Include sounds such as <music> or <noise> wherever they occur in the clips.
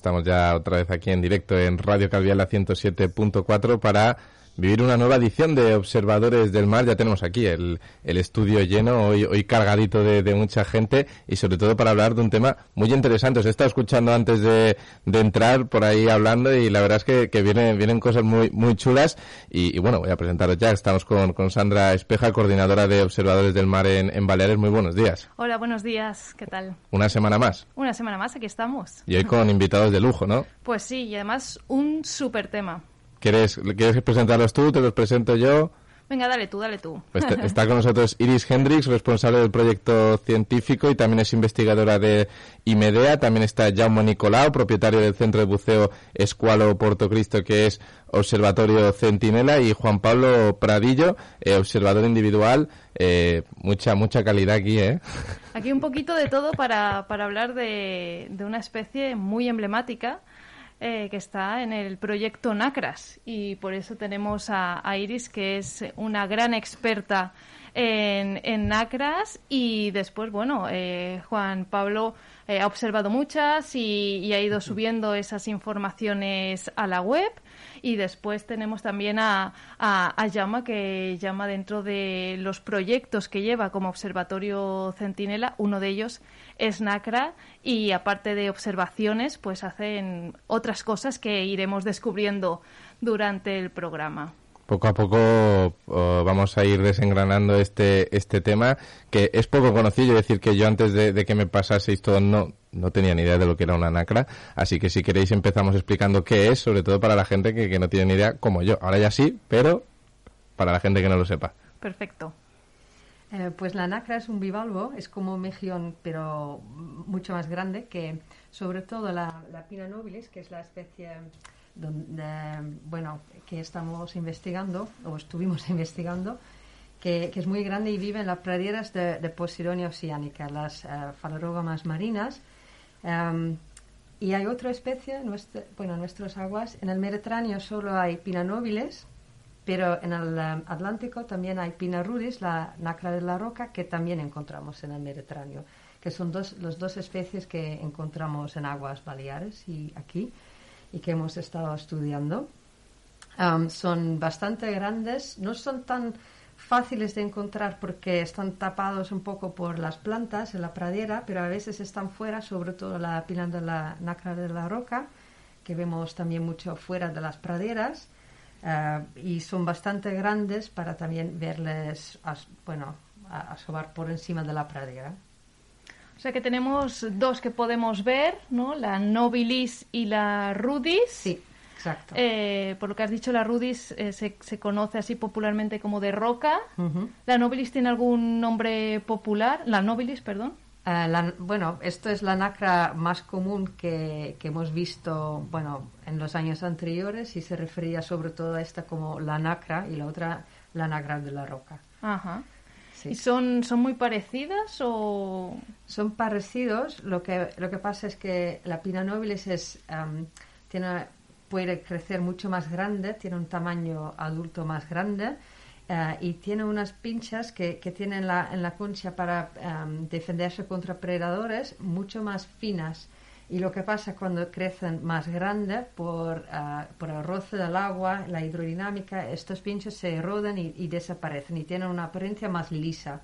estamos ya otra vez aquí en directo en Radio Calviala 107.4 para vivir una nueva edición de Observadores del Mar. Ya tenemos aquí el, el estudio lleno, hoy, hoy cargadito de, de mucha gente y sobre todo para hablar de un tema muy interesante. Os he estado escuchando antes de, de entrar por ahí hablando y la verdad es que, que vienen, vienen cosas muy, muy chulas y, y bueno, voy a presentaros ya. Estamos con, con Sandra Espeja, coordinadora de Observadores del Mar en, en Baleares. Muy buenos días. Hola, buenos días, ¿qué tal? Una semana más Una semana más, aquí estamos. y hoy con invitados de lujo, ¿no? Pues sí, y además un súper tema. ¿Quieres, ¿Quieres presentarlos tú? ¿Te los presento yo? Venga, dale tú, dale tú. Pues está con <laughs> nosotros Iris Hendricks, responsable del proyecto científico y también es investigadora de IMEDEA. También está Jaume Nicolau, propietario del centro de buceo Escualo Porto Cristo, que es Observatorio Centinela, y Juan Pablo Pradillo, eh, observador individual. Eh, mucha, mucha calidad aquí, ¿eh? Aquí un poquito de todo para, para hablar de, de una especie muy emblemática eh, que está en el proyecto NACRAS. Y por eso tenemos a, a Iris, que es una gran experta en, en NACRAS. Y después, bueno, eh, Juan Pablo eh, ha observado muchas y, y ha ido subiendo esas informaciones a la web. Y después tenemos también a, a, Llama, que llama dentro de los proyectos que lleva como Observatorio Centinela. Uno de ellos es NACRA y aparte de observaciones, pues hacen otras cosas que iremos descubriendo durante el programa. Poco a poco oh, vamos a ir desengranando este, este tema, que es poco conocido. Es decir, que yo antes de, que me pasaseis todo no, no tenía ni idea de lo que era una nacra. Así que si queréis empezamos explicando qué es, sobre todo para la gente que, que no tiene ni idea, como yo. Ahora ya sí, pero para la gente que no lo sepa. Perfecto. Eh, pues la nacra es un bivalvo, es como un mejillón, pero mucho más grande que, sobre todo, la, la Pina nobilis, que es la especie bueno, que estamos investigando, o estuvimos <laughs> investigando, que, es muy grande y vive en las praderas de, Posidonia oceánica, las fanerógamas marinas. Em, y hay otra especie, bueno, en nuestras aguas, en el Mediterráneo solo hay Pina nobilis, pero en el eh, Atlántico también hay Pina rudis, la nacra de la roca, que también encontramos en el Mediterráneo, que son dos, las dos especies que encontramos en aguas baleares y aquí, y que hemos estado estudiando. Am, son bastante grandes, no son tan fáciles de encontrar porque están tapados un poco por las plantas en la pradera, pero a veces están fuera, sobre todo la pina de la nacra de la roca, que vemos también mucho fuera de las praderas, eh, y son bastante grandes para también verles, as- bueno, asobar por encima de la pradera. O sea que tenemos dos que podemos ver, ¿no? La nobilis y la rudis. Sí, exacto. Eh, por lo que has dicho, la rudis eh, se, se conoce así popularmente como de roca. Ujú. ¿La nobilis tiene algún nombre popular? La nobilis, perdón. Eh, la- bueno, esto es la nacra más común que, que hemos visto bueno, en los años anteriores y se refería sobre todo a esta como la nacra y la otra la nacra de la roca. Ajá. Sí. ¿Y son, son muy parecidas o...? Son parecidos, lo que, lo que pasa es que la pina nobilis es, am, tiene, puede crecer mucho más grande, tiene un tamaño adulto más grande eh, y tiene unas pinchas que, que tienen la, en la concha para defenderse contra predadores mucho más finas. Y lo que pasa cuando crecen más grande por, ah, por el roce del agua, la hidrodinámica, estos pinchos se erodan y, desaparecen y tienen una apariencia más lisa.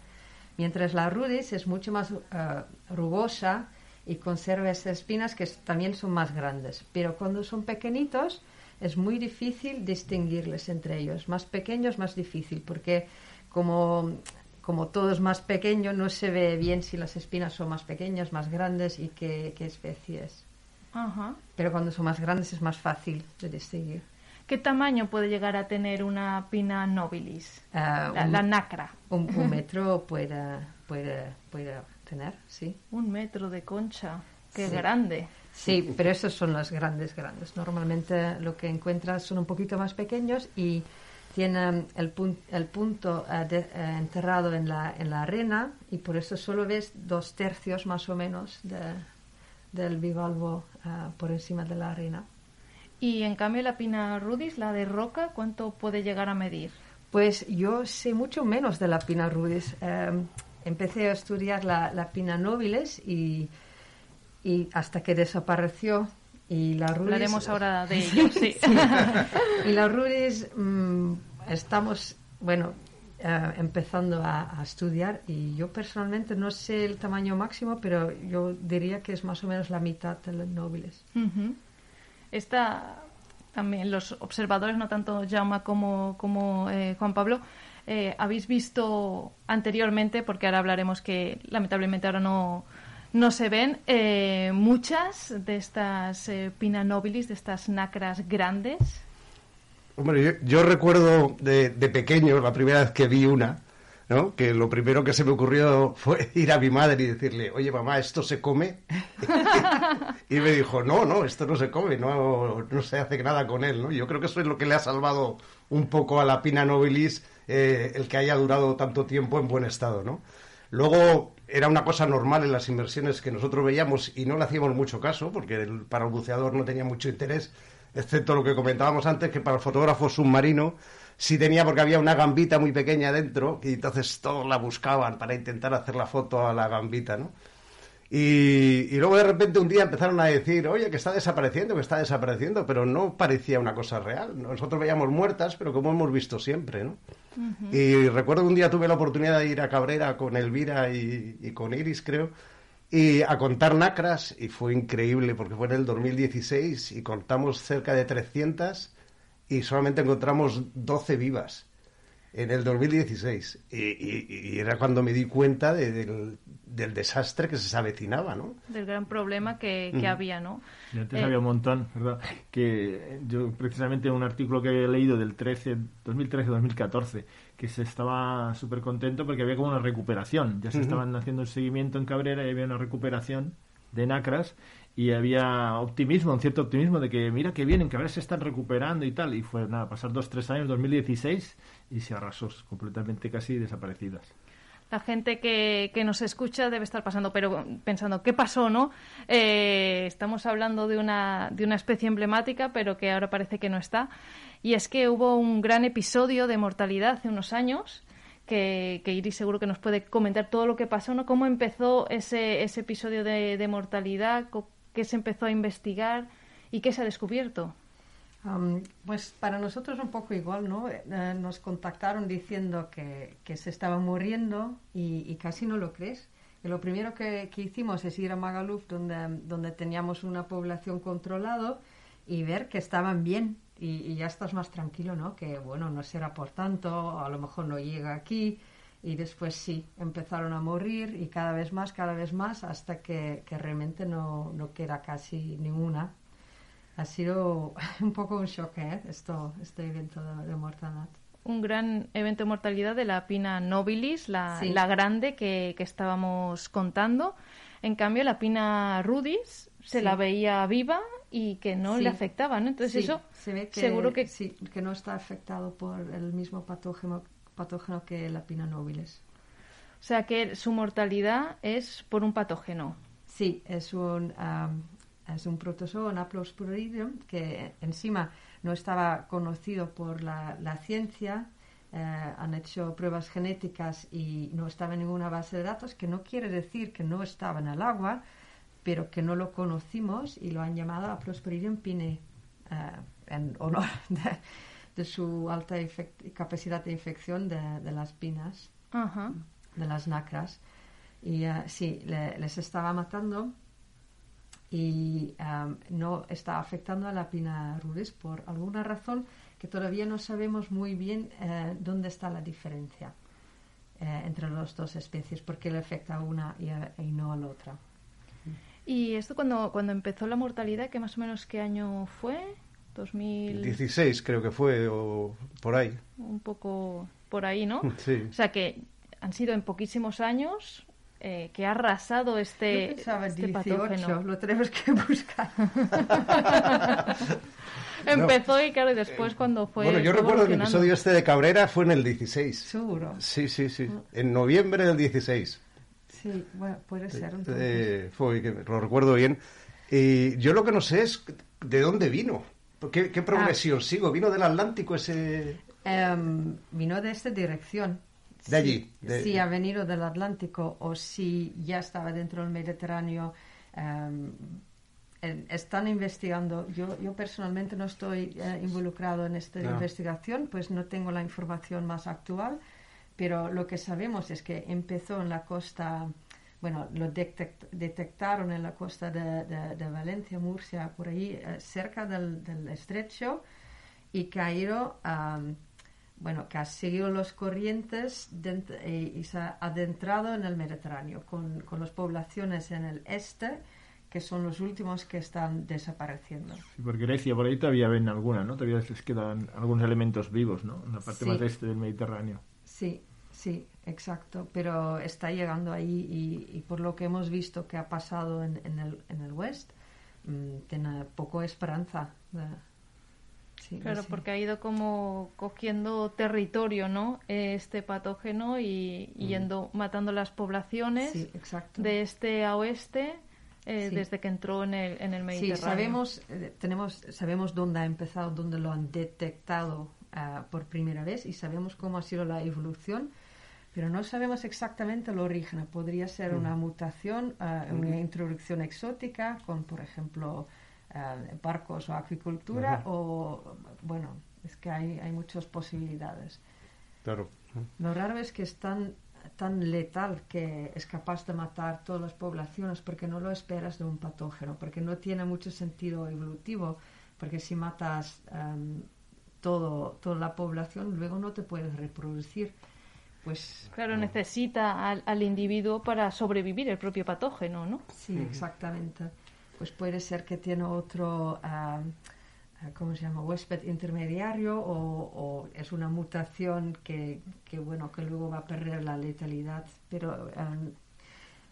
Mientras la rudis es mucho más ah, rugosa y conserva esas espinas que también son más grandes. Pero cuando son pequeñitos es muy difícil distinguirles entre ellos. Más pequeños, más difícil, porque como, como todo es más pequeño, no se ve bien si las espinas son más pequeñas, más grandes y qué, qué especie es. Ajá. Pero cuando son más grandes es más fácil de distinguir. ¿Qué tamaño puede llegar a tener una pina nobilis? Ah, La, un- la nacra. Un, un <laughs> metro puede, puede, puede tener, sí. Un metro de concha. Qué Sí. grande. Sí, pero esos son los grandes, grandes. Normalmente lo que encuentras son un poquito más pequeños y tienen el, pun- el punto eh, de- eh, enterrado en la, en la arena y por eso solo ves dos tercios más o menos de- del bivalvo eh, por encima de la arena. Y en cambio la pina rudis, la de roca, ¿cuánto puede llegar a medir? Pues yo sé mucho menos de la pina rudis. Eh, empecé a estudiar la, la pina nobiles y, y hasta que desapareció. Y la rudis, Hablaremos ahora de <laughs> ello, sí. Y la mm, estamos, bueno, eh, empezando a, a estudiar y yo personalmente no sé el tamaño máximo, pero yo diría que es más o menos la mitad de los nobiles. Ujú. Esta también los observadores, no tanto Jaume como, como eh, Juan Pablo, eh, habéis visto anteriormente, porque ahora hablaremos que lamentablemente ahora no, no se ven, eh, muchas de estas eh, pina nobilis, de estas nacras grandes. Hombre, yo, recuerdo de, de pequeño, la primera vez que vi una, ¿no? Que lo primero que se me ocurrió <laughs> fue ir a mi madre y decirle, oye mamá, ¿esto se come? <laughs> y me dijo, no, no, esto no se come, no, no se hace nada con él, ¿no? Yo creo que eso es lo que le ha salvado un poco a la Pina nobilis eh, el que haya durado tanto tiempo en buen estado, ¿no? Luego era una cosa normal en las inversiones que nosotros veíamos y no le hacíamos mucho caso porque el- para el buceador no tenía mucho interés, excepto lo que comentábamos antes, que para el fotógrafo submarino sí tenía porque había una gambita muy pequeña dentro y entonces todos la buscaban para intentar hacer la foto a la gambita, ¿no? Y, y luego de repente un día empezaron a decir, oye, que está desapareciendo, que está desapareciendo, pero no parecía una cosa real. Nosotros veíamos muertas, pero como hemos visto siempre, ¿no? Y recuerdo un día tuve la oportunidad de ir a Cabrera con Elvira y, y con Iris, creo, y a contar nacras, y fue increíble porque fue en el 2016 y contamos cerca de 300 y solamente encontramos 12 vivas en el 2016. Y, y- y era cuando me di cuenta de- del, del desastre que se avecinaba, ¿no? del gran problema que, que había, ¿no? Y antes Eh, había un montón, ¿verdad? Que yo precisamente un artículo que he leído del 13, 2013-2014, que se estaba súper contento porque había como una recuperación. Ya se estaban haciendo el seguimiento en Cabrera y había una recuperación de nacras y había optimismo, un cierto optimismo de que mira que bien, en Cabrera se están recuperando y tal. Y fue nada, pasar dos, tres años, 2016 y se arrasó, completamente casi desaparecidas. La gente que, que nos escucha debe estar pasando, pero pensando, ¿qué pasó, no? Eh, estamos hablando de una, de una especie emblemática, pero que ahora parece que no está. Y es que hubo un gran episodio de mortalidad hace unos años, que, que Iris seguro que nos puede comentar todo lo que pasó, ¿no? ¿Cómo empezó ese, ese episodio de, de mortalidad? ¿Qué se empezó a investigar? ¿Y qué se ha descubierto? Am, pues para nosotros un poco igual, ¿no? Eh, nos contactaron diciendo que, que se estaban muriendo y, y casi no lo crees. Y lo primero que, que hicimos es ir a Magaluf, donde, donde teníamos una población controlado, y ver que estaban bien. Y, y ya estás más tranquilo, ¿no? Que bueno, no será por tanto, a lo mejor no llega aquí. Y después sí, empezaron a morir y cada vez más, cada vez más, hasta que, que realmente no, no queda casi ninguna. Ha sido <laughs> un poco un shock, ¿eh? Esto, este evento de, de mortalidad. un gran evento de mortalidad de la Pina nobilis, la, Sí. la grande que, que estábamos contando. En cambio, la Pina rudis se Sí. la veía viva y que no Sí. le afectaba, ¿no? Entonces eso se ve que, seguro que sí, que no está afectado por el mismo patógeno, patógeno que la pina nobilis. o sea que su mortalidad es por un patógeno. Sí, es un, am, es un protozoo, un Haplosporidium, que encima no estaba conocido por la, la ciencia. eh, han hecho pruebas genéticas y no estaba en ninguna base de datos, que no quiere decir que no estaba en el agua, pero que no lo conocimos y lo han llamado Haplosporidium pine, eh, en honor <laughs> de, de su alta capacidad de infección de, de las pinas de las nacras. Y eh, sí, le- les estaba matando. y am, no está afectando a la pina rudis por alguna razón que todavía no sabemos muy bien eh, dónde está la diferencia eh, entre las dos especies, por qué le afecta a una y, a- y no a la otra. Y esto cuando, cuando empezó la mortalidad, que más o menos qué año fue? 2000, 16 creo que fue, o por ahí. un poco por ahí, ¿no? <laughs> Sí. O sea que han sido en poquísimos años eh, que ha arrasado este, Yo pensaba este 18, patógeno. lo tenemos que buscar. <laughs> Empezó y claro, y después cuando fue. bueno, yo recuerdo que el episodio este de Cabrera fue en el 16. Seguro. Sí, sí, sí. En noviembre del 16. Sí, bueno, puede ser. entonces. Eh, fue, que lo recuerdo bien. Y yo lo que no sé es de dónde vino. ¿Qué, qué progresión sigo? ¿Vino del Atlántico ese...? Em, vino de esta dirección. De allí, de- Si ha venido del Atlántico o si ya estaba dentro del Mediterráneo. em, están investigando. Yo, yo personalmente no estoy eh, involucrado en esta No. investigación, pues no tengo la información más actual, pero lo que sabemos es que empezó en la costa, bueno, lo detect- detectaron en la costa de, de- de Valencia, Murcia, por ahí, eh, cerca del, del estrecho, y ido a, bueno, que ha seguido los corrientes y, y se ha adentrado en el Mediterráneo, con, con las poblaciones en el este, que son los últimos que están desapareciendo. Sí, por Grecia, por ahí todavía ven alguna, ¿no? Todavía les quedan algunos elementos vivos, ¿no? En la parte Sí. más este del Mediterráneo. Sí, sí, exacto, pero está llegando ahí y, y por lo que hemos visto que ha pasado en, en el, en el West, mm, tiene poco esperanza. sí, Claro, sí. porque ha ido como cogiendo territorio, ¿no? Este patógeno y, y yendo matando las poblaciones Sí, de este a oeste eh, Sí. desde que entró en el, en el Sí, Mediterráneo. sabemos, eh, tenemos, sabemos dónde ha empezado, dónde lo han detectado ah, por primera vez y sabemos cómo ha sido la evolución, pero no sabemos exactamente el origen. Podría ser una mutación, ah, una introducción exótica con, por ejemplo, ah, barcos o acuicultura, o, bueno, es que hay, hay muchas posibilidades. Claro. Lo raro es que es tan, tan letal que es capaz de matar todas las poblaciones porque no lo esperas de un patógeno, porque no tiene mucho sentido evolutivo, porque si matas em, todo, toda la población, luego no te puedes reproducir. Pues Claro, necesita al, al individuo para sobrevivir el propio patógeno, ¿no? sí, exactamente. Pues puede ser que tiene otro, ah, ¿cómo se llama? Huésped intermediario o, o es una mutación que, que, bueno, que luego va a perder la letalidad. Pero, em,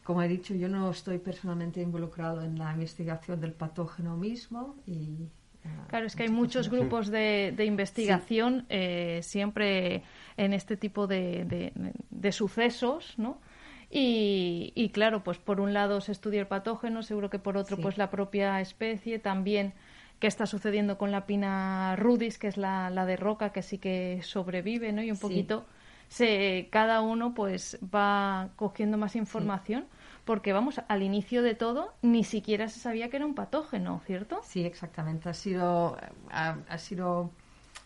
como he dicho, yo no estoy personalmente involucrado en la investigación del patógeno mismo y... ah, Claro, es que hay muchos grupos de, de investigación eh, siempre en este tipo de, de- de sucesos, ¿no? Y, y claro, pues por un lado se estudia el patógeno, seguro que por otro Sí. pues la propia especie, también qué está sucediendo con la pina rudis, que es la, la de roca, que sí que sobrevive, ¿no? Y un Sí. poquito se, cada uno pues va cogiendo más información, porque vamos, al inicio de todo ni siquiera se sabía que era un patógeno, ¿cierto? Sí, exactamente. Ha sido, ha, ha sido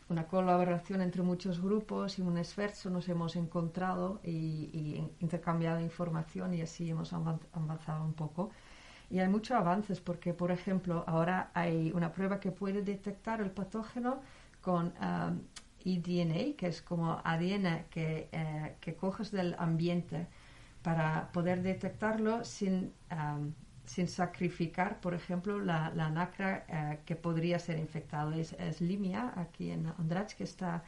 una colaboración entre muchos grupos y un esfuerzo. Nos hemos encontrado y, y intercambiado información y así hemos avan- avanzado un poco. Y hay muchos avances porque, por ejemplo, ahora hay una prueba que puede detectar el patógeno con um, eDNA, que es como ADN que, eh, que coges del ambiente para poder detectarlo sin, um, sin sacrificar, por ejemplo, la, la nacra eh, que podría ser infectada. Es, es Limia, aquí en Andrach, que está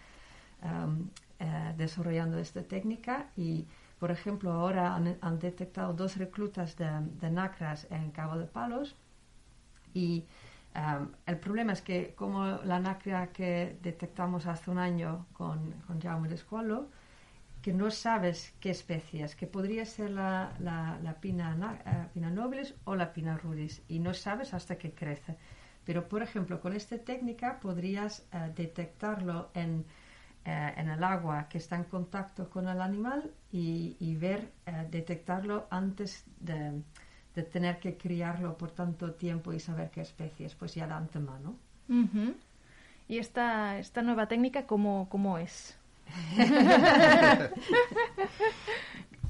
um, eh, desarrollando esta técnica y, por ejemplo, ahora han, han detectado dos reclutas de, de nacras en Cabo de Palos y um, el problema es que como la nacra que detectamos hace un año con, con Jaume de Escualo, que no sabes qué especie es, que podría ser la, la, la pina, na- eh, pina nobilis o la pina rudis, y no sabes hasta que crece. Pero, por ejemplo, con esta técnica podrías eh, detectarlo en, eh, en el agua que está en contacto con el animal y, y ver, detectarlo antes de, tener que criarlo por tanto tiempo y saber qué especie es, pues ya de antemano. ¿Y esta, esta nueva técnica cómo, cómo es?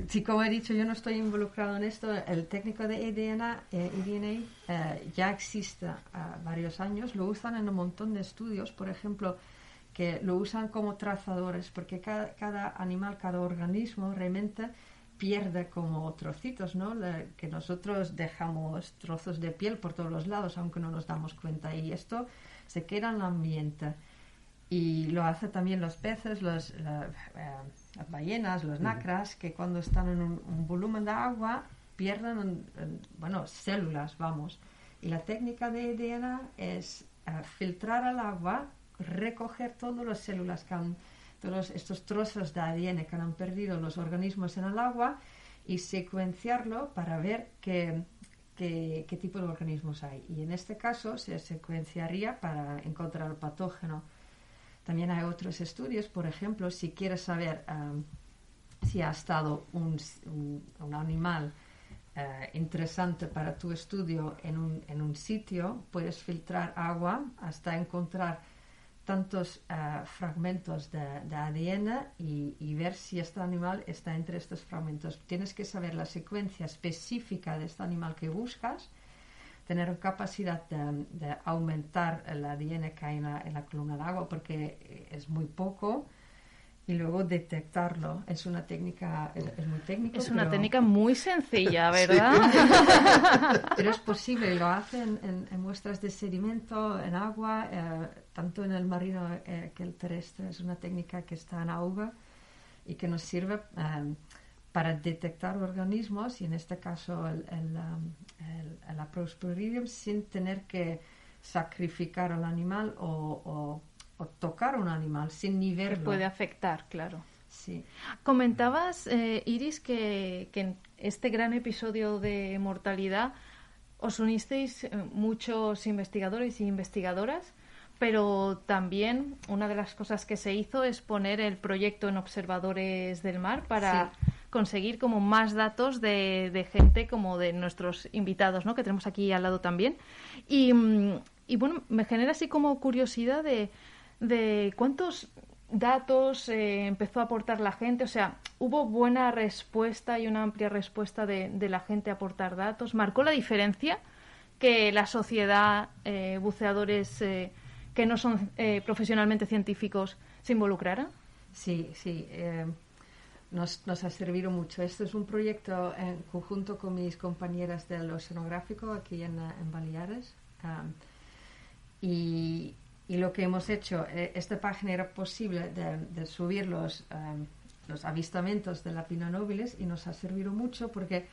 Sí, como he dicho, yo no estoy involucrado en esto. El técnico de EDNA, eh, eh, ya existe a varios años. Lo usan en un montón de estudios, por ejemplo, que lo usan como trazadores, porque cada, cada animal, cada organismo realmente pierde como trocitos, ¿no? Que nosotros dejamos trozos de piel por todos los lados, aunque no nos damos cuenta. Y esto se queda en el ambiente. Y lo hace también los peces, los, la- eh, las ballenas, los nacras, que cuando están en un, un volumen de agua pierden, en- en, bueno, células, vamos. Y la técnica de DNA es eh, filtrar el agua, recoger todas las células que han, todos estos trozos de ADN que han perdido los organismos en el agua y secuenciarlo para ver qué, qué, qué tipo de organismos hay. Y en este caso se secuenciaría para encontrar el patógeno. También hay otros estudios, por ejemplo, si quieres saber am, si ha estado un, animal eh, interesante para tu estudio en un, sitio, puedes filtrar agua hasta encontrar tantos eh, fragmentos de, de ADN y ver si este animal está entre estos fragmentos. Tienes que saber la secuencia específica de este animal que buscas, tener capacidad de, de aumentar el ADN que hay en la, en la columna de agua porque es muy poco y luego detectarlo. Es una técnica, es, es muy técnico. Es una pero- técnica muy sencilla, ¿verdad? <laughs> pero es posible, lo hacen en, en muestras de sedimento, en agua, eh, tanto en el marino eh, que el terrestre. Es una técnica que está en auge y que nos sirve eh, para detectar organismos, y en este caso el, el, um, el- el Aprosporidium, sin tener que sacrificar al animal o, o- o tocar un animal, sin ni Que verlo. puede afectar, claro. Sí. Comentabas, eh, Iris, que, que en este gran episodio de mortalidad os unisteis eh, muchos investigadores y investigadoras, pero también una de las cosas que se hizo es poner el proyecto en observadores del mar para conseguir como más datos de, de gente como de nuestros invitados, ¿no? Que tenemos aquí al lado también. Y, mm, y bueno, me genera así como curiosidad de, de cuántos datos eh, empezó a aportar la gente. O sea, hubo buena respuesta y una amplia respuesta de, de la gente a aportar datos. ¿Marcó la diferencia que la sociedad, eh, buceadores eh, que no son profesionalmente científicos, se involucraran? Sí, sí. Nos, nos ha servido mucho. Esto es un proyecto en conjunto con mis compañeras del oceanográfico aquí en, en Baleares. am, y, y lo que hemos hecho, eh, esta página era posible de, de subir los, am, los avistamientos de la Pina nobilis y nos ha servido mucho porque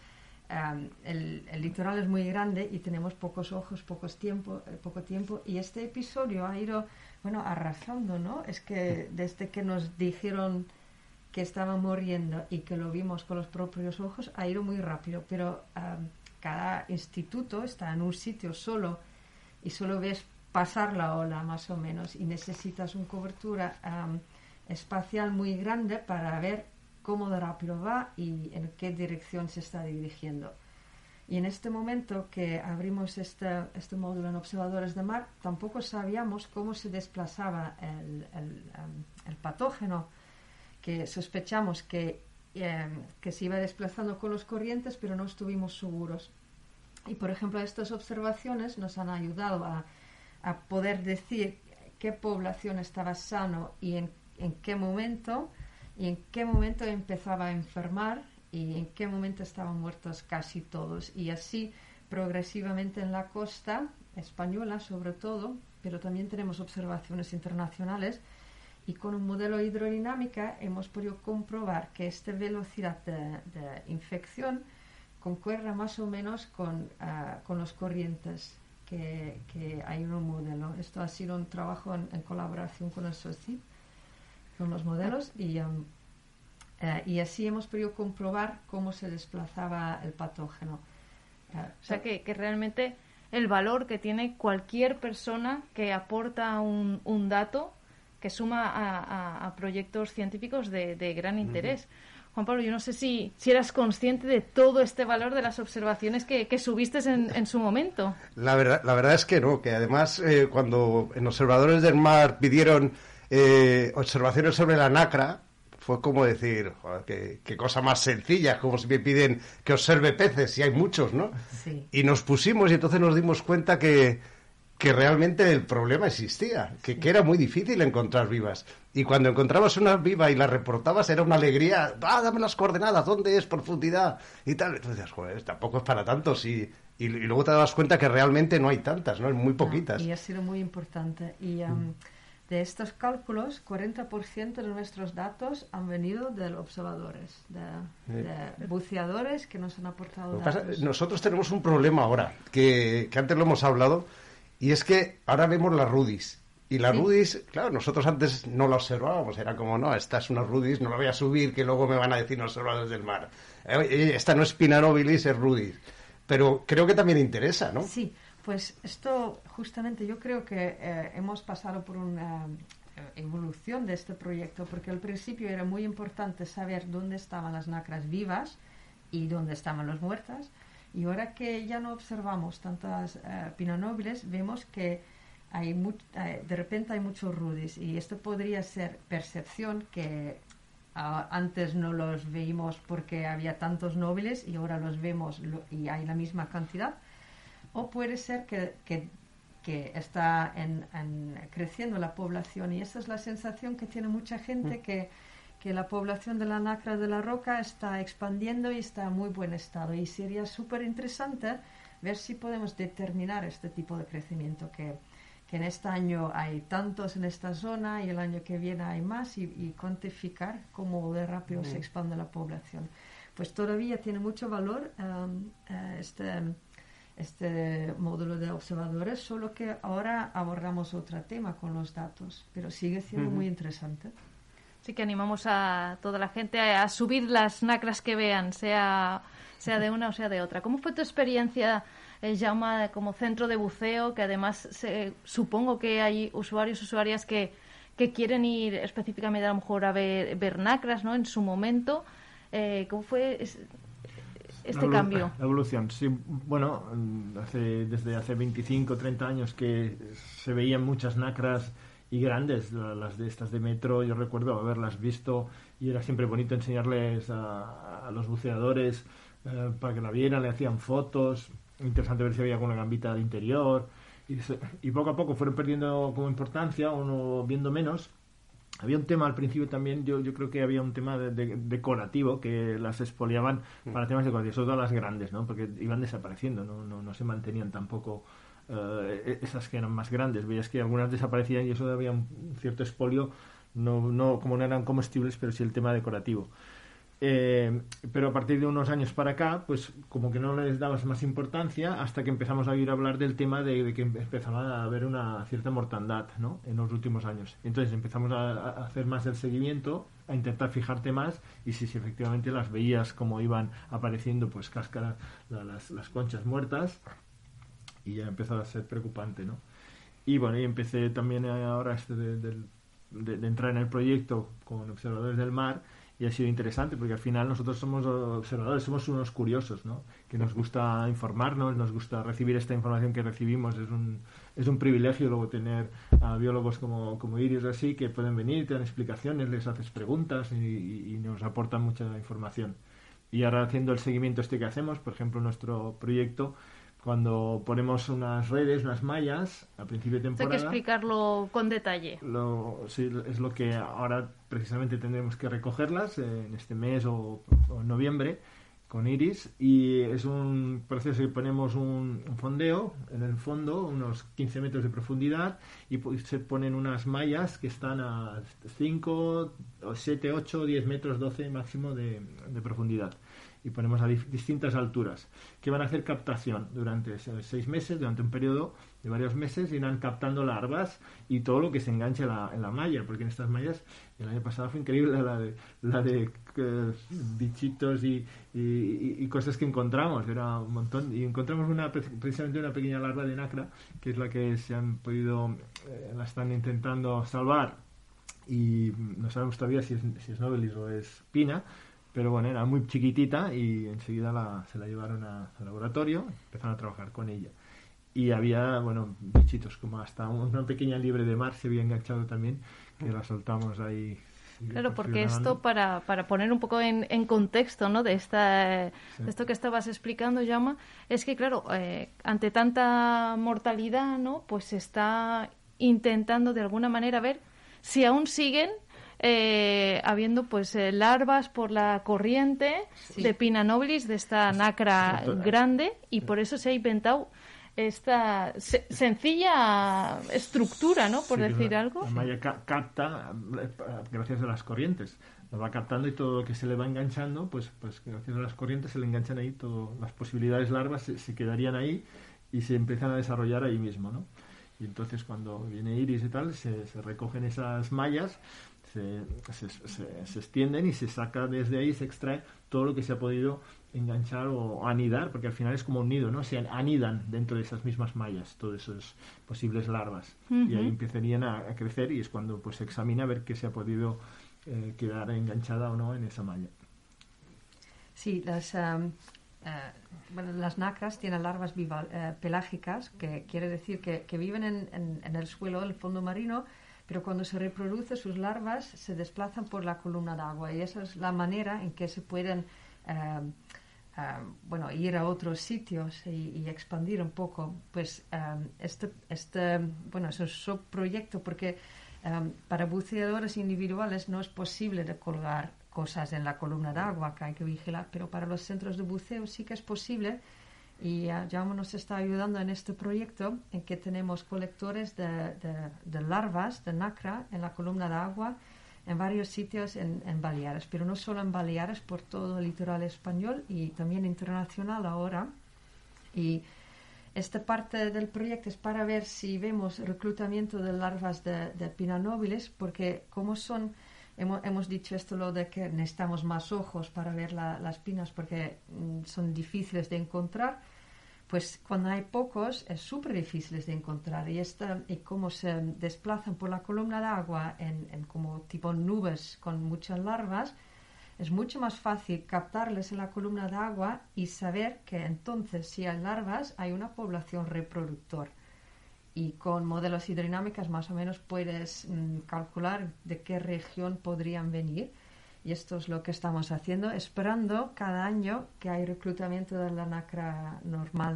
am, el, el litoral es muy grande y tenemos pocos ojos, pocos tiempo, eh, poco tiempo y este episodio ha ido, bueno, arrasando, ¿no? Es que desde que nos dijeron que estaba muriendo y que lo vimos con los propios ojos, ha ido muy rápido, pero am, cada instituto está en un sitio solo y solo ves pasar la ola más o menos y necesitas una cobertura am, espacial muy grande para ver cómo de rápido va y en qué dirección se está dirigiendo. Y en este momento que abrimos este, este módulo en observadores de mar, tampoco sabíamos cómo se desplazaba el, el, el patógeno que sospechamos que, eh, que se iba desplazando con los corrientes, pero no estuvimos seguros. Y, por ejemplo, estas observaciones nos han ayudado a, poder decir qué población estaba sano y en qué momento, y en qué momento empezaba a enfermar y en qué momento estaban muertos casi todos. Y así, progresivamente en la costa española, sobre todo, pero también tenemos observaciones internacionales, y con un modelo hidrodinámica hemos podido comprobar que esta velocidad de, infección concuerda más o menos con, ah, con los corrientes que, que hay en un modelo. Esto ha sido un trabajo en, colaboración con el SOCIP, con los modelos, y, um, eh, y así hemos podido comprobar cómo se desplazaba el patógeno. Ah, O sea, que, que realmente el valor que tiene cualquier persona que aporta un dato que suma a, a- a proyectos científicos de, de gran interés. Juan Pablo, yo no sé si, si eras consciente de todo este valor de las observaciones que, que subiste en, en su momento. La verdad, la verdad es que no, que además eh, cuando en Observadores del Mar pidieron eh, observaciones sobre la nacra, fue como decir, joder, qué, qué cosa más sencilla, como si me piden que observe peces, y hay muchos, ¿no? Sí. Y nos pusimos y entonces nos dimos cuenta que, que realmente el problema existía, que, que era muy difícil encontrar vivas. Y cuando encontrabas una viva y la reportabas era una alegría, ah, dame las coordenadas, ¿dónde es profundidad? Y tal. Entonces, joder, tampoco es para tantos. Y, y, y luego te das cuenta que realmente no hay tantas, ¿no? Muy poquitas. Y ha sido muy importante. Y um, de estos cálculos, 40% de nuestros datos han venido de observadores, de, de buceadores que nos han aportado que pasa- datos. nosotros tenemos un problema ahora, que, que antes lo hemos hablado, y es que ahora vemos las rudis. Y las Sí. rudis, claro, nosotros antes no la observábamos, era como, no, esta es una rudis, no la voy a subir, que luego me van a decir no observadores del mar. Eh, esta no es Pinanobilis, es rudis. Pero creo que también interesa, ¿no? Sí, pues esto justamente yo creo que eh, hemos pasado por una eh, evolución de este proyecto, porque al principio era muy importante saber dónde estaban las nacras vivas y dónde estaban las muertas, y ahora que ya no observamos tantas eh, pinanóbiles, vemos que hay mu- eh, de repente hay muchos rudis, y esto podría ser percepción que Ah, antes no los veíamos porque había tantos nobles y ahora los vemos y hay la misma cantidad. O puede ser que, que- que está en- en creciendo la población. Y esa es la sensación que tiene mucha gente que, que la población de la nacra de la roca está expandiendo y está en muy buen estado. Y sería súper interesante ver si podemos determinar este tipo de crecimiento que, que en este año hay tantos en esta zona y el año que viene hay más y, y cuantificar cómo de rápido se expande la población. Pues todavía tiene mucho valor um, eh, este, este módulo de observadores, solo que ahora abordamos otro tema con los datos, pero sigue siendo muy interesante. Así que animamos a toda la gente a, subir las nacras que vean, sea, sea de una o sea de otra. ¿Cómo fue tu experiencia, eh, Jaume, como centro de buceo? Que además se- supongo que hay usuarios, usuarias que, que quieren ir específicamente a lo mejor a ver, ver nacras ¿no? en su momento. Eh, ¿Cómo fue es- este La cambio? La evolución, sí. Bueno, hace, desde hace 25, 30 años que se veían muchas nacras y grandes, la- las de estas de metro, yo recuerdo haberlas visto y era siempre bonito enseñarles a, a los buceadores eh, para que la vieran, le hacían fotos, interesante ver si había alguna gambita al interior y, se- y poco a poco fueron perdiendo como importancia, uno viendo menos había un tema al principio también, yo, yo creo que había un tema de- de- decorativo que las expoliaban para temas decorativos, sobre todo las grandes, ¿no? Porque iban desapareciendo, no, no, no se mantenían tampoco eh, esas que eran más grandes. Veías que algunas desaparecían y eso había un cierto expolio, no, no, como no eran comestibles, pero sí el tema decorativo. Eh, pero a partir de unos años para acá, pues como que no les dabas más importancia hasta que empezamos a oír hablar del tema de, que empezaba a haber una cierta mortandad ¿no? en los últimos años. Entonces empezamos a, hacer más el seguimiento, a intentar fijarte más y si, efectivamente las veías como iban apareciendo pues cáscaras, la- las, las conchas muertas y ya empezó a ser preocupante, ¿no? Y bueno, y empecé también ahora este de, del- de- de entrar en el proyecto con observadores del mar y ha sido interesante porque al final nosotros somos observadores, somos unos curiosos, ¿no? Que nos gusta informarnos, nos gusta recibir esta información que recibimos, es un, es un privilegio luego tener a biólogos como, como Iris o así que pueden venir, te dan explicaciones, les haces preguntas y nos aportan mucha información. Y ahora haciendo el seguimiento este que hacemos, por ejemplo, nuestro proyecto, cuando ponemos unas redes, unas mallas, a principio de Esto hay temporada... que explicarlo con detalle. Lo, sí, es lo que ahora precisamente tendremos que recogerlas eh, en este mes o, o en noviembre con Iris y es un proceso que ponemos un, un fondeo en el fondo, unos 15 metros de profundidad y se ponen unas mallas que están a 5, 7, 8, 10 metros, 12 máximo de, de profundidad y ponemos a distintas alturas que van a hacer captación durante se- seis meses, durante un periodo de varios meses, irán captando larvas y todo lo que se enganche en la, en la malla, porque en estas mallas el año pasado fue increíble la de, eh, bichitos y, cosas que encontramos, era un montón, y encontramos una pre- precisamente una pequeña larva de nacra, que es la que se han podido, eh, la están intentando salvar y no sabemos todavía si es, si es Novelis o es Pina, pero bueno, era muy chiquitita y enseguida la, se la llevaron a- al laboratorio, empezaron a trabajar con ella. Y había, bueno, bichitos como hasta una pequeña liebre de mar se había enganchado también, que la soltamos ahí Claro, por porque esto para, para poner un poco en, en contexto ¿no? de, esta, Sí. de esto que estabas explicando, Jaume, es que, claro, eh, ante tanta mortalidad, ¿no? pues se está intentando de alguna manera ver si aún siguen eh, habiendo pues eh, larvas por la corriente Sí. de Pina nobilis, de esta nacra grande, y por eso se ha inventado esta se- sencilla estructura, ¿no? Por Sí, decir la- algo. La malla ca- capta eh, gracias a las corrientes. Lo va captando y todo lo que se le va enganchando, pues, pues gracias a las corrientes se le enganchan ahí, todo, las posibilidades larvas se, se quedarían ahí y se empiezan a desarrollar ahí mismo, ¿no? Y entonces cuando viene Iris y tal, se, se recogen esas mallas, se, se, se- se extienden y se saca desde ahí, se extrae todo lo que se ha podido enganchar o anidar, porque al final es como un nido, ¿no? Se anidan dentro de esas mismas mallas, todas esas posibles larvas. Y ahí empezarían a, a crecer y es cuando pues se examina a ver qué se ha podido eh, quedar enganchada o no en esa malla. Sí, las, bueno, las nacras tienen larvas eh, pelágicas, que quiere decir que, que viven en, en- en el suelo, en el fondo marino, pero cuando se reproduce sus larvas se desplazan por la columna de agua y esa es la manera en que se pueden am, am, bueno, ir a otros sitios y, expandir un poco. Pues am, este, este, bueno, es un subproyecto porque am, para buceadores individuales no es posible de colgar cosas en la columna de agua que hay que vigilar, pero para los centros de buceo sí que es posible y Jaume nos está ayudando en este proyecto en que tenemos colectores de, de- de larvas de nacra en la columna de agua en varios sitios en, en Baleares, pero no solo en Baleares, por todo el litoral español y también internacional ahora. Y esta parte del proyecto es para ver si vemos reclutamiento de larvas de, de pinanóbiles, porque como son, hemos, hemos dicho esto lo de que necesitamos más ojos para ver la- las pinas porque mm, son difíciles de encontrar, pues cuando hay pocos es súper difíciles de encontrar y, esta, y cómo se desplazan por la columna de agua en, en como tipo nubes con muchas larvas, es mucho más fácil captarles en la columna de agua y saber que entonces si hay larvas hay una población reproductor. Y con modelos hidrodinámicas más o menos puedes mm, calcular de qué región podrían venir. Y esto es lo que estamos haciendo, esperando cada año que hay reclutamiento de la nacra normal.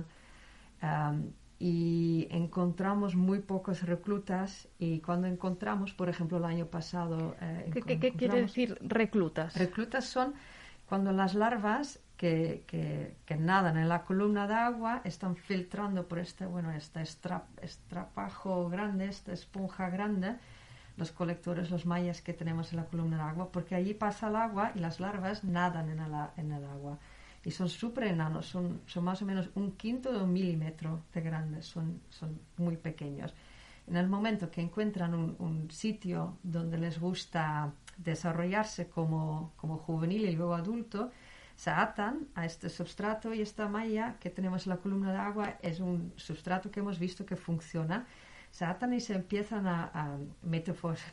Am, y encontramos muy pocos reclutas y cuando encontramos, por ejemplo, el año pasado... eh, ¿Qué, qué- qué quiere decir reclutas? Reclutas son cuando las larvas que, nadan en la columna de agua están filtrando por este, bueno, este estra- estrapajo grande, esta esponja grande, los colectores, los mallas que tenemos en la columna de agua, porque allí pasa el agua y las larvas nadan en el, agua. Y son súper enanos, son, más o menos un quinto de un milímetro de grandes, son, muy pequeños. En el momento que encuentran un, un sitio donde les gusta desarrollarse como, como juvenil y luego adulto, se atan a este substrato y esta malla que tenemos en la columna de agua es un substrato que hemos visto que funciona. Se atan y se empiezan a, a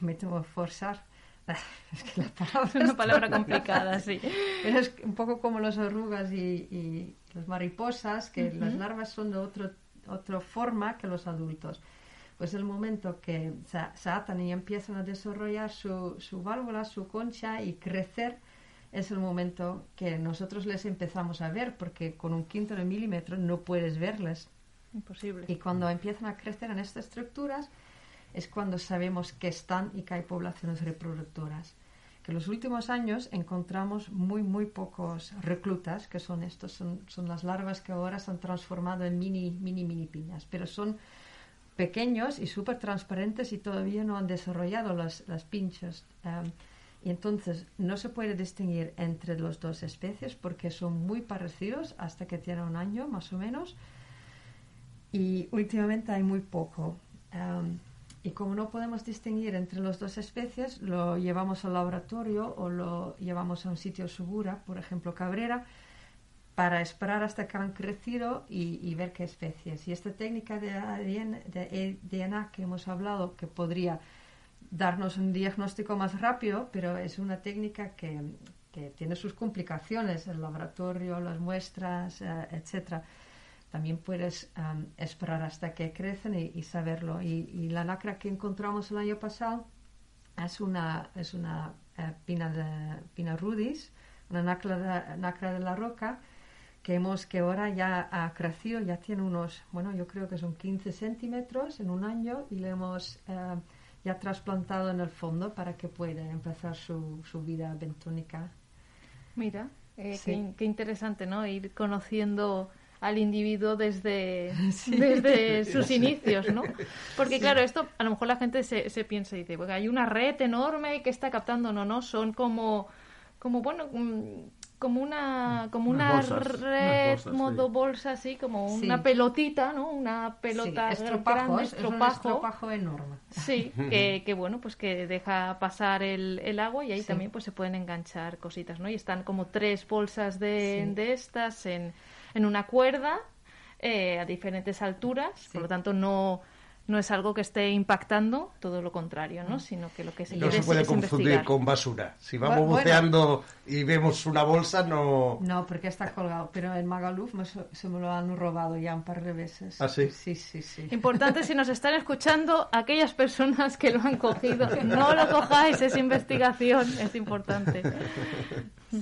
metamorfosar. <laughs> Es que la palabra Es una palabra complicada, sí. pero es un poco como las orugas y, y las mariposas, que las larvas son de otro, otra forma que los adultos. Pues el momento que se, se atan y empiezan a desarrollar su, su válvula, su concha y crecer, es el momento que nosotros les empezamos a ver, porque con un quinto de milímetro no puedes verles. Imposible. Y cuando empiezan a crecer en estas estructuras es cuando sabemos que están y que hay poblaciones reproductoras. Que en los últimos años encontramos muy, muy pocos reclutas, que son estos, son, son las larvas que ahora se han transformado en mini, mini, mini piñas, pero son pequeños y súper transparentes y todavía no han desarrollado las, las pinchas. Em, y entonces no se puede distinguir entre las dos especies porque son muy parecidos hasta que tienen un año más o menos y últimamente hay muy poco. Am, y como no podemos distinguir entre las dos especies, lo llevamos al laboratorio o lo llevamos a un sitio segura, por ejemplo Cabrera, para esperar hasta que han crecido y, y ver qué especies. Y esta técnica de ADN, de DNA que hemos hablado, que podría darnos un diagnóstico más rápido, pero es una técnica que, que tiene sus complicaciones, el laboratorio, las muestras, eh, etcétera también puedes um, esperar hasta que crecen y, saberlo. Y, la lacra que encontramos el año pasado es una, es una eh, Pina, de, Pina rudis, una nacra de, de la roca, que hemos que ahora ya ha crecido, ya tiene unos, bueno, yo creo que son 15 centímetros en un año y le hemos eh, ya trasplantado en el fondo para que pueda empezar su, su vida bentónica. Mira, eh, Sí. qué, in- qué interesante, ¿no? Ir conociendo al individuo desde, <laughs> desde <laughs> sus inicios, ¿no? Porque claro, esto a lo mejor la gente se, se piensa y dice, "Bueno, hay una red enorme que está captando, no, no, son como, como bueno, mm, como una, como Unas una bolsas, red, bolsas, modo sí. bolsa, así, como Sí. una pelotita, ¿no? Una pelota sí, grande, estropajos, es un estropajo. estropajo enorme. Sí, <laughs> que, que bueno, pues que deja pasar el, el agua y ahí Sí. también pues se pueden enganchar cositas, ¿no? Y están como tres bolsas de, Sí. de estas en, en una cuerda eh, a diferentes alturas, Sí. por lo tanto no, no es algo que esté impactando, todo lo contrario, ¿no? Sino que lo que se No quiere se puede es confundir investigar. con basura. Si vamos bueno. buceando y vemos una bolsa, no... No, porque está colgado, pero en Magaluf me se me lo han robado ya un par de veces. ¿Ah, sí? Sí, sí, sí. Importante si nos están escuchando aquellas personas que lo han cogido. No lo cojáis, es investigación, es importante.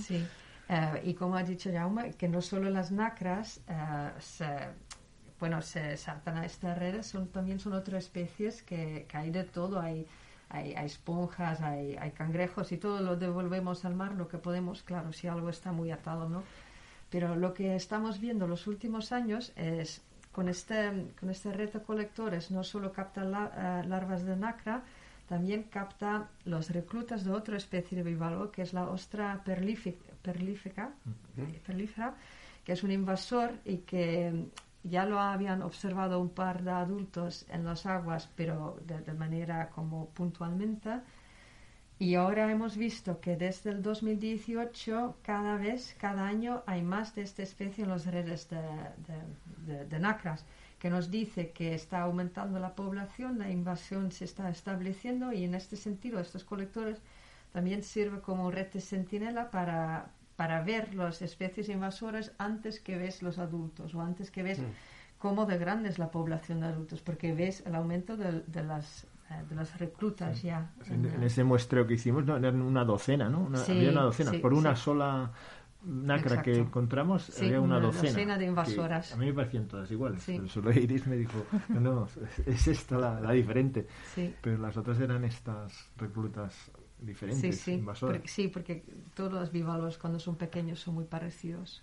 Sí. Eh, y como ha dicho Jaume, que no solo las nacras eh, se, bueno, se saltan a estas redes, son, también son otras especies que, que hay de todo. Hay, hay, hay esponjas, hay, hay cangrejos y todo lo devolvemos al mar, lo que podemos, claro, si algo está muy atado, ¿no? Pero lo que estamos viendo los últimos años es con este, con este de colectores no solo capta la- eh, larvas de nacra, también capta los reclutas de otra especie de bivalvo, que es la ostra perlífi- perlífica, perlífera, que es un invasor y que ya lo habían observado un par de adultos en las aguas, pero de, manera como puntualmente. Y ahora hemos visto que desde el 2018, cada vez, cada año, hay más de esta especie en las redes de, de- de- de nacras, que nos dice que está aumentando la población, la invasión se está estableciendo y en este sentido estos colectores también sirven como red de sentinela para, para ver las especies invasoras antes que ves los adultos o antes que ves cómo de grande es la población de adultos, porque ves el aumento de, de las, eh, de las reclutas ya. En, en en la- ese muestreo que hicimos no, eran una docena, ¿no? Una- Sí, había una docena. sí, Por una sí. sola nacra que encontramos, Sí, había una, una docena. docena de invasoras. a mí me parecían todas iguales. Sí. Pero solo Iris me dijo, no, no, es esta la, la diferente. Sí. Pero las otras eran estas reclutas diferentes, sí, invasoras. porque, sí, porque todos los bivalvos cuando son pequeños son muy parecidos.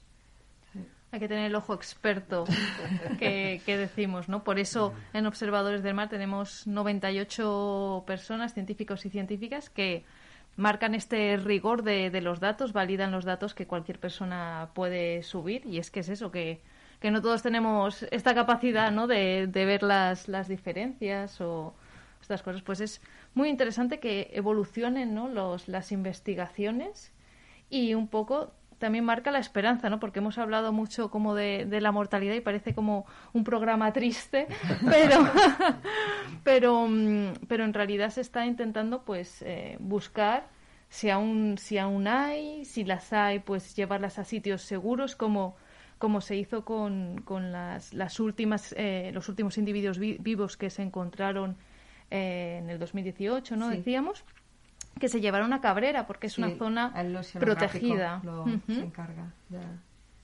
Sí. Hay que tener el ojo experto <laughs> que, que decimos, ¿no? Por eso en Observadores del Mar tenemos 98 personas, científicos y científicas, que marcan este rigor de, de los datos, validan los datos que cualquier persona puede subir. Y es que es eso, que, que no todos tenemos esta capacidad, ¿no? De, de ver las, las diferencias o estas cosas. Pues es muy interesante que evolucionen, ¿no? Los, las investigaciones y un poco también marca la esperanza, ¿no? Porque hemos hablado mucho como de, de la mortalidad y parece como un programa triste, <laughs> pero, <laughs> pero, mm, pero en realidad se está intentando pues eh, buscar si aún, si aún hay, si las hay, pues llevarlas a sitios seguros como como se hizo con, con las, las últimas, eh, los últimos individuos vi- vivos que se encontraron eh, en el 2018, ¿no? Sí. Decíamos que se llevaron a Cabrera porque es Sí, una zona protegida lo- Ujú. se encarga de,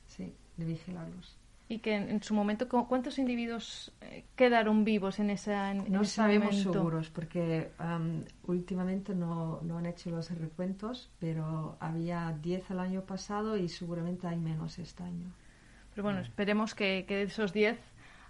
sí, de vigilarlos. y que en, en su momento ¿cu- cuántos individuos eh, quedaron vivos en esa en, No ese sabemos momento? seguros porque am, últimamente no, no han hecho los recuentos, pero había 10 el año pasado y seguramente hay menos este año. Pero bueno, esperemos que, que esos 10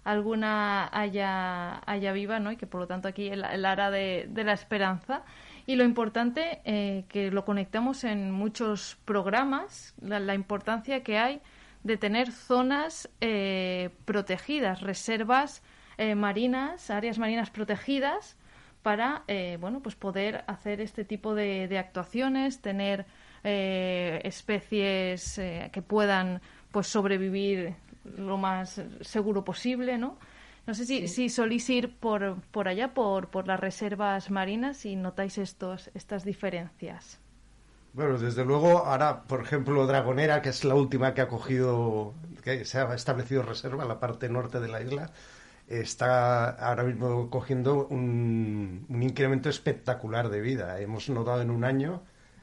alguna haya, haya viva, ¿no? Y que por lo tanto aquí el, el ara de, de la esperanza. Y lo importante, eh, que lo conectamos en muchos programas, la, la importancia que hay de tener zonas eh, protegidas, reservas eh, marinas, áreas marinas protegidas, para eh, bueno pues poder hacer este tipo de, de actuaciones, tener eh, especies que puedan pues sobrevivir lo más seguro posible, ¿no? No sé si, si solís ir por, por allá, por, por las reservas marinas y notáis estos, estas diferencias. Bueno, desde luego, ahora, por ejemplo, Dragonera, que es la última que ha cogido, que se ha establecido reserva en la parte norte de la isla, está ahora mismo cogiendo un, un incremento espectacular de vida. Hemos notado en un año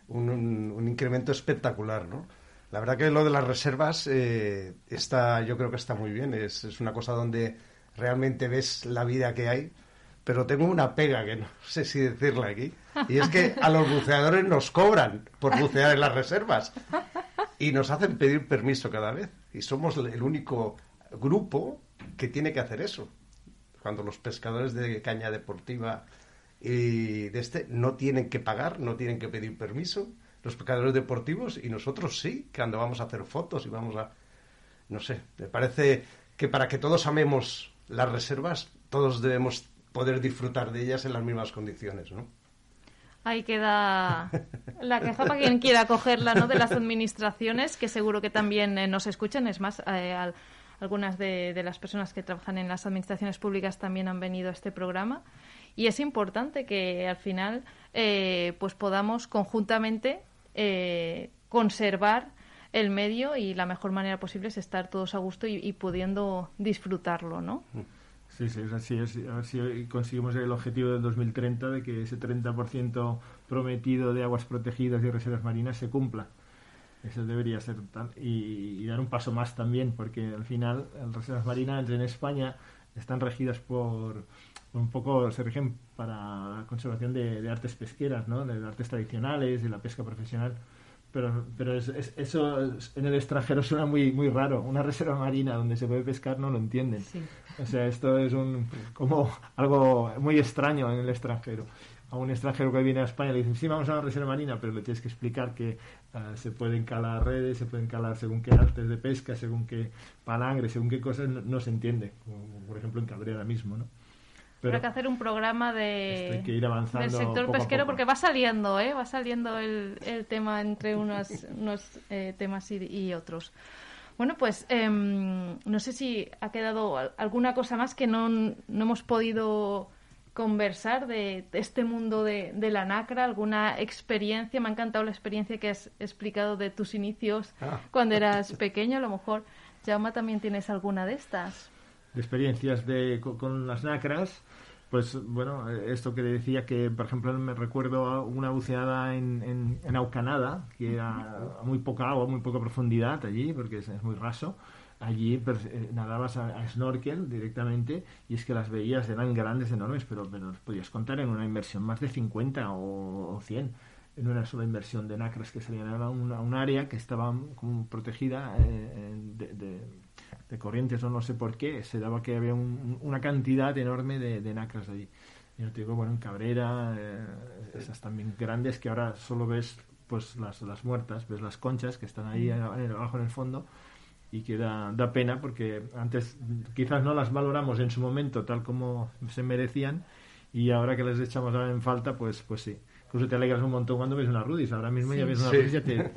un, un- un incremento espectacular, ¿no? La verdad que lo de las reservas eh, está, yo creo que está muy bien. Es, es una cosa donde realmente ves la vida que hay. Pero tengo una pega que no sé si decirla aquí. Y es que a los buceadores nos cobran por bucear en las reservas. Y nos hacen pedir permiso cada vez. Y somos el único grupo que tiene que hacer eso. Cuando los pescadores de caña deportiva y de este no tienen que pagar, no tienen que pedir permiso, los pescadores deportivos, y nosotros sí, que cuando vamos a hacer fotos y vamos a... No sé, me parece que para que todos amemos las reservas, todos debemos poder disfrutar de ellas en las mismas condiciones, ¿no? Ahí queda la queja para quien quiera cogerla, ¿no? De las administraciones, que seguro que también eh, nos escuchan. Es más, eh, al- algunas de, de las personas que trabajan en las administraciones públicas también han venido a este programa. Y es importante que al final eh, pues podamos conjuntamente eh, conservar el medio y la mejor manera posible es estar todos a gusto y, y pudiendo disfrutarlo, ¿no? Sí, sí, es así. A ver si conseguimos el objetivo del 2030 de que ese 30% prometido de aguas protegidas y reservas marinas se cumpla. Eso debería ser y dar un paso más también, porque al final las reservas marinas en España están regidas por un poco, se rigen para la conservación de, de artes pesqueras, ¿no? de artes tradicionales, de la pesca profesional. Pero, pero es- es- eso es- en el extranjero suena muy, muy raro. Una reserva marina donde se puede pescar no lo entienden. Sí. O sea, esto es un, como algo muy extraño en el extranjero. A un extranjero que viene a España le dicen, sí, vamos a una reserva marina, pero le tienes que explicar que ah, se pueden calar redes, se pueden calar según qué artes de pesca, según qué palangre, según qué cosas, no, no se entiende. Como, por ejemplo en Cabrera mismo, ¿no? Habrá que hacer un programa de, que ir del sector poco pesquero poco. porque va saliendo, ¿eh? Va saliendo el, el tema entre unos, unos eh, temas y, y otros. Bueno, pues em, no sé si ha quedado al- alguna cosa más que no, no hemos podido conversar de, de este mundo de, de la NACRA, alguna experiencia. Me ha encantado la experiencia que has explicado de tus inicios Ah. cuando eras pequeño. A lo mejor, Jaume, también tienes alguna de estas. Experiencias de, co- con, las nacras, pues bueno, esto que decía que, por ejemplo, me recuerdo una buceada en, en, en Aucanada, que era a muy poca agua, muy poca profundidad allí, porque es, muy raso. Allí pues, eh, nadabas a, snorkel directamente y es que las veías, eran grandes, enormes, pero, pero podías contar en una inversión más de 50 o, o 100 en una sola inversión de nacras que salían a un área que estaba como protegida eh, de- de corrientes o no sé por qué, se daba que había un- una cantidad enorme de, de nacras allí. Y yo te digo, bueno, en Cabrera, eh, esas también grandes que ahora solo ves pues las, las muertas, ves las conchas que están ahí en- abajo en el fondo y que da, da pena porque antes quizás no las valoramos en su momento tal como se merecían y ahora que les echamos en falta, pues, pues sí. Incluso te alegras un montón cuando ves una rudis. Ahora mismo ya Sí. ves una Sí. rudis y ya te,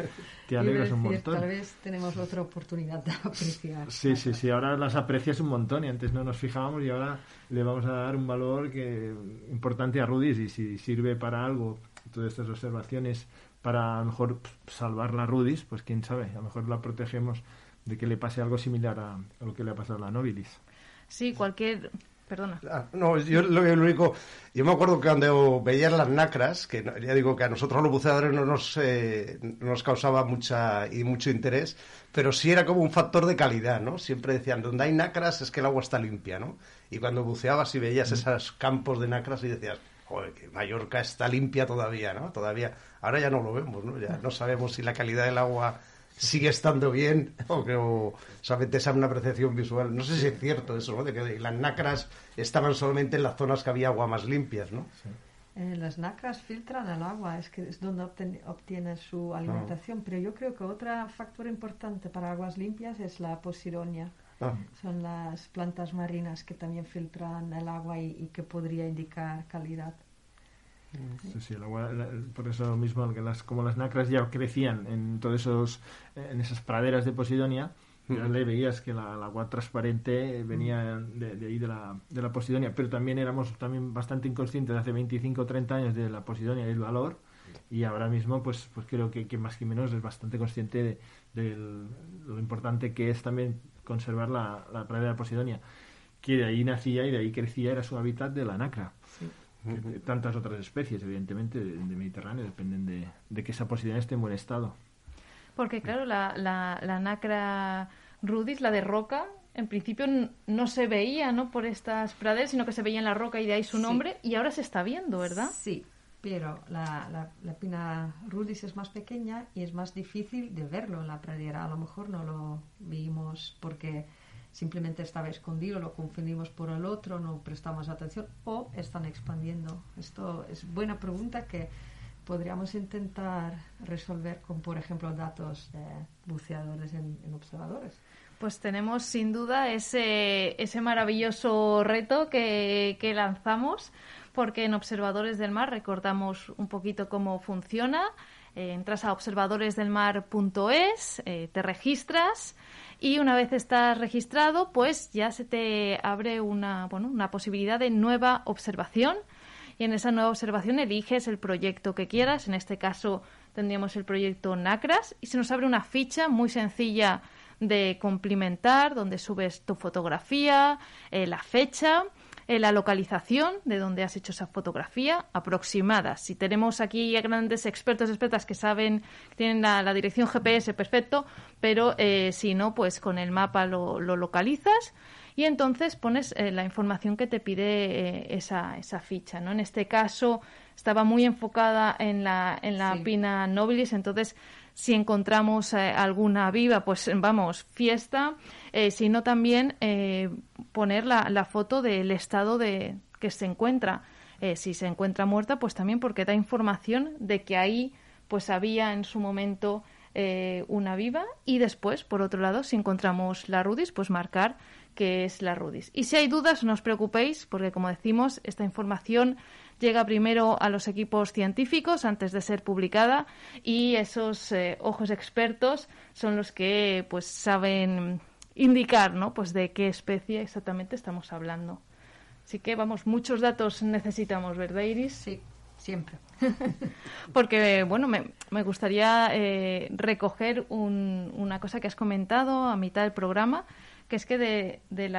te alegras un decir, montón. Tal vez tenemos otra oportunidad de apreciar. Sí, sí, sí, ahora las aprecias un montón y antes no nos fijábamos y ahora le vamos a dar un valor que importante a Rudis y si sirve para algo, todas estas observaciones para a lo mejor salvar la Rudis, pues quién sabe, a lo mejor la protegemos de que le pase algo similar a, a lo que le ha pasado a la Nobilis. Sí, cualquier... Perdona. Ah, No, yo lo, lo único, yo me acuerdo que cuando veías las nacras, que no- ya digo que a nosotros los buceadores no nos, eh, no nos causaba mucha y mucho interés, pero sí era como un factor de calidad, ¿no? Siempre decían, donde hay nacras es que el agua está limpia, ¿no? Y cuando buceabas y veías esos campos de nacras y decías, joder, que Mallorca está limpia todavía, ¿no? Todavía, ahora ya no lo vemos, ¿no? Ya no sabemos si la calidad del agua sigue estando bien <laughs> o que o solamente es una apreciación visual. No sé si es cierto eso, ¿no? De que las nacras estaban solamente en las zonas que había agua más limpias, ¿no? Eh, las nacras filtran el agua, es que es donde obten- obtienen su alimentación. Pero yo creo que otro factor importante para aguas limpias es la posidonia. Ah, Son las plantas marinas que también filtran el agua y, y que podría indicar calidad. Sí, sí, el agua, la- por eso mismo que las, como las nacras ya crecían en todos esos, en esas praderas de Posidonia, ya le veías que la, el agua transparente venía de, de ahí de la, de la Posidonia, pero también éramos también bastante inconscientes hace 25 o 30 años de la Posidonia y el valor, y ahora mismo pues, pues creo que, que más que menos es bastante consciente de, del- lo importante que es también conservar la, la pradera de Posidonia, que de ahí nacía y de ahí crecía, era su hábitat de la nacra. Tantas otras especies, evidentemente, de, de Mediterráneo, dependen de, de que esa posibilidad esté en buen estado. Porque claro, la, la, la nacra rudis, la de roca, en principio no se veía ¿no? por estas praderas, sino que se veía en la roca y de ahí su Sí. nombre, y ahora se está viendo, ¿verdad? Sí, pero la, la, la pina rudis es más pequeña y es más difícil de verlo en la pradera. A lo mejor no lo vimos porque simplemente estaba escondido, lo confundimos por el otro, no prestamos atención o están expandiendo. Esto es buena pregunta que podríamos intentar resolver con, por ejemplo, datos de buceadores en, en observadores. Pues tenemos sin duda ese, ese maravilloso reto que, que lanzamos, porque en Observadores del Mar recordamos un poquito cómo funciona. Eh, entras a observadoresdelmar.es, eh, te registras y una vez estás registrado, pues ya se te abre una, bueno, una posibilidad de nueva observación y en esa nueva observación eliges el proyecto que quieras. En este caso tendríamos el proyecto NACRAS y se nos abre una ficha muy sencilla de complementar, donde subes tu fotografía, eh, la fecha, eh, la localización de donde has hecho esa fotografía aproximada. Si tenemos aquí a grandes expertos expertas que saben, tienen la, la dirección GPS perfecto, pero eh, si no, pues con el mapa lo, lo localizas y entonces pones eh, la información que te pide eh, esa, esa ficha. ¿no? En este caso estaba muy enfocada en la, en la Sí. Pina nobilis, entonces si encontramos eh, alguna viva, pues vamos, fiesta, eh, sino también eh, poner la, la foto del estado de que se encuentra. Eh, si se encuentra muerta, pues también porque da información de que ahí pues había en su momento una viva y después, por otro lado, si encontramos la rudis, pues marcar que es la rudis. Y si hay dudas, no os preocupéis, porque como decimos, esta información llega primero a los equipos científicos antes de ser publicada y esos eh, ojos expertos son los que pues saben indicar, ¿no? Pues de qué especie exactamente estamos hablando. Así que vamos, muchos datos necesitamos, ¿verdad, Iris? Sí, siempre. <laughs> Porque, bueno, me, me gustaría eh, recoger un- una cosa que has comentado a mitad del programa, que es que de, del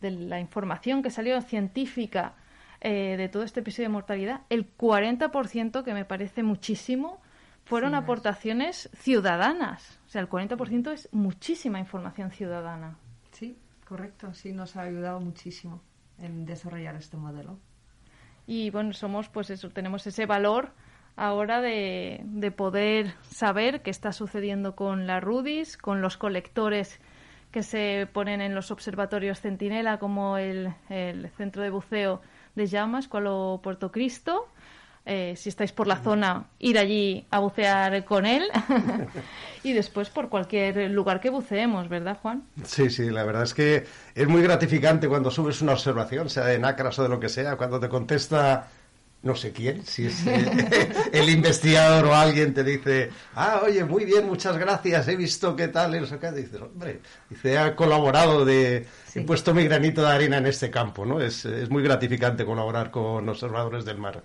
de la información que salió científica eh, de todo este episodio de mortalidad, el 40%, que me parece muchísimo, fueron Sí, es. aportaciones ciudadanas. O sea, el 40% es muchísima información ciudadana. Sí, correcto. Sí, nos ha ayudado muchísimo en desarrollar este modelo. Y bueno, somos, pues eso, tenemos ese valor ahora de, de poder saber qué está sucediendo con la Rudis, con los colectores que se ponen en los observatorios Centinela, como el, el centro de buceo de Llamas, Cualo Puerto Cristo. Eh, si estáis por la zona, ir allí a bucear con él. <laughs> y después por cualquier lugar que buceemos, ¿verdad, Juan? Sí, sí, la verdad es que es muy gratificante cuando subes una observación, sea de nácaras o de lo que sea, cuando te contesta no sé quién, si es eh, <laughs> el investigador o alguien te dice, ah, oye, muy bien, muchas gracias, he visto qué tal, y no sé qué, dices, hombre, dice, ha colaborado, de, Sí. he puesto mi granito de arena en este campo, ¿no? Es, es muy gratificante colaborar con observadores del mar.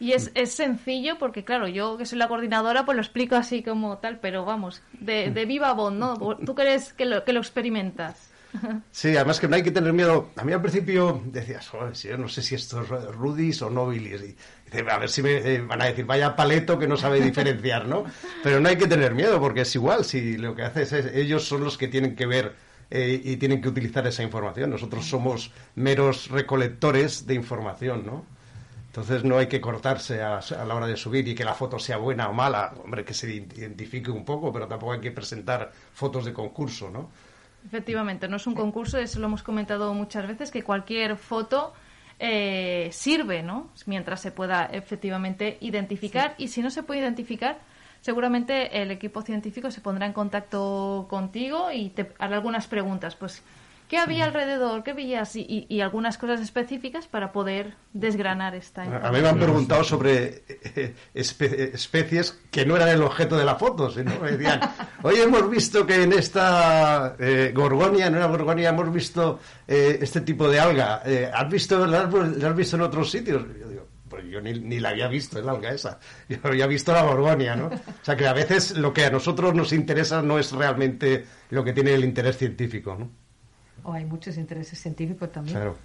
Y es, es sencillo porque, claro, yo que soy la coordinadora, pues lo explico así como tal, pero vamos, de, de viva voz, ¿no? <laughs> ¿Tú crees que lo, que lo experimentas? Sí, además que no hay que tener miedo. A mí al principio decías, "Joder, si yo no sé si esto es rudis o nobilis. Y dice, a ver si me eh, van a decir, vaya paleto que no sabe diferenciar, ¿no? Pero no hay que tener miedo porque es igual. Si lo que haces es, ellos son los que tienen que ver eh, y tienen que utilizar esa información. Nosotros somos meros recolectores de información, ¿no? Entonces no hay que cortarse a, a la hora de subir y que la foto sea buena o mala. Hombre, que se identifique un poco, pero tampoco hay que presentar fotos de concurso, ¿no? Efectivamente, no es un concurso, eso lo hemos comentado muchas veces, que cualquier foto eh, sirve, ¿no? Mientras se pueda efectivamente identificar. Y si no se puede identificar, seguramente el equipo científico se pondrá en contacto contigo y te hará algunas preguntas. Pues, ¿qué había alrededor? ¿Qué veías? Y, y- y algunas cosas específicas para poder desgranar esta A mí me han preguntado sobre eh, espe- especies que no eran el objeto de la foto, sino me decían, oye, hemos visto que en esta eh, gorgonia, en una gorgonia hemos visto eh, este tipo de alga. Eh, ¿Has visto, la has, visto en otros sitios? Yo digo, pues yo ni, ni la había visto, el alga esa. Yo había visto la gorgonia, ¿no? O sea que a veces lo que a nosotros nos interesa no es realmente lo que tiene el interés científico, ¿no? O hay muchos intereses científicos también. Claro.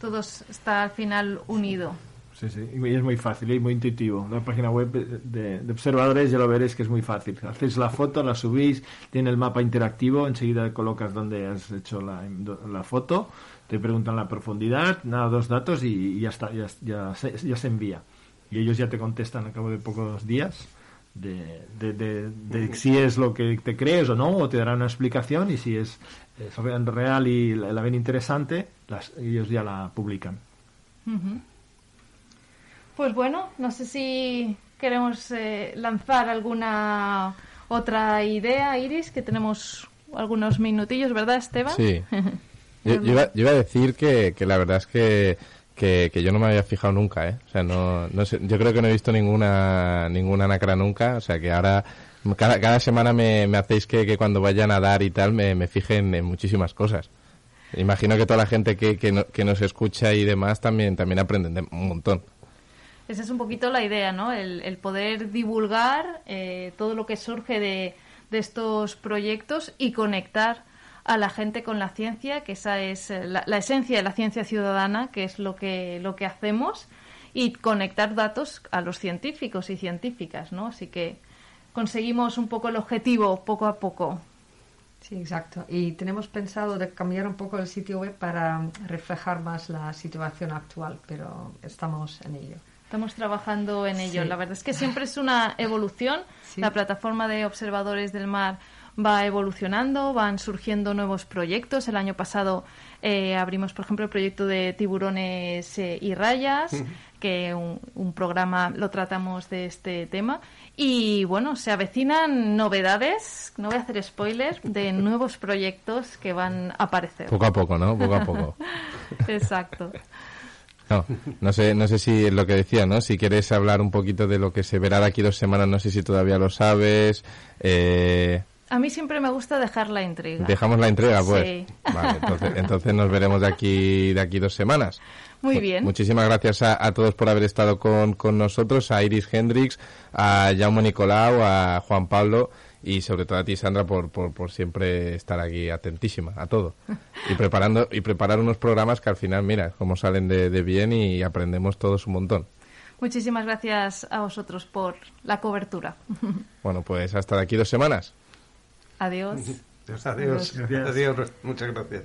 Todo está al final unido. Sí, sí, y es muy fácil y muy intuitivo. La página web de, de observadores ya lo veréis que es muy fácil. Hacéis la foto, la subís, tiene el mapa interactivo, enseguida colocas donde has hecho la, la foto, te preguntan la profundidad, nada, dos datos y, y ya está, ya, ya se, ya se envía. Y ellos ya te contestan a cabo de pocos días de, de, de- de si es lo que te crees o no, o te darán una explicación y si es, es real y la, la ven interesante, las, ellos ya la publican. Pues bueno, no sé si queremos eh, lanzar alguna otra idea, Iris, que tenemos algunos minutillos, ¿verdad, Esteban? Sí. <laughs> Yo, yo iba, yo iba a decir que, que la verdad es que, que, yo no me había fijado nunca, ¿eh? O sea, no, no sé, yo creo que no he visto ninguna, ninguna nacra nunca, o sea, que ahora cada, cada semana me, me hacéis que, que cuando vaya a nadar y tal me, me fije en, muchísimas cosas. Imagino que toda la gente que, que, no- que nos escucha y demás también, también aprenden de- un montón. Esa es un poquito la idea, ¿no? El, el poder divulgar eh, todo lo que surge de, de estos proyectos y conectar a la gente con la ciencia, que esa es eh, la, la esencia de la ciencia ciudadana, que es lo que, lo que hacemos, y conectar datos a los científicos y científicas, ¿no? Así que conseguimos un poco el objetivo poco a poco. Sí, exacto. Y tenemos pensado de cambiar un poco el sitio web para reflejar más la situación actual, pero estamos en ello. Estamos trabajando en ello. Sí. La verdad es que siempre es una evolución. <laughs> Sí. La plataforma de observadores del mar va evolucionando, van surgiendo nuevos proyectos. El año pasado eh, abrimos, por ejemplo, el proyecto de tiburones eh, y rayas, que un, un programa lo tratamos de este tema. Y bueno, se avecinan novedades, no voy a hacer spoilers, de <laughs> nuevos proyectos que van a aparecer. Poco a poco, ¿no? Poco a poco. <laughs> Exacto. No, no sé, no sé si es lo que decía, ¿no? Si quieres hablar un poquito de lo que se verá de aquí dos semanas, no sé si todavía lo sabes. Eh, A mí siempre me gusta dejar la intriga. Dejamos la entrega, pues. Sí. Vale, entonces, <laughs> entonces nos veremos de aquí, de aquí dos semanas. Muy Mu- bien. Muchísimas gracias a, a todos por haber estado con, con nosotros, a Iris Hendrix, a Jaume Nicolau, a Juan Pablo y sobre todo a ti, Sandra, por, por, por siempre estar aquí atentísima a todo. <laughs> Y preparando y preparar unos programas que al final, mira, cómo salen de, de bien y aprendemos todos un montón. Muchísimas gracias a vosotros por la cobertura. <laughs> Bueno, pues hasta de aquí dos semanas. Adiós. Adiós, adiós. Gracias. Adiós, muchas gracias.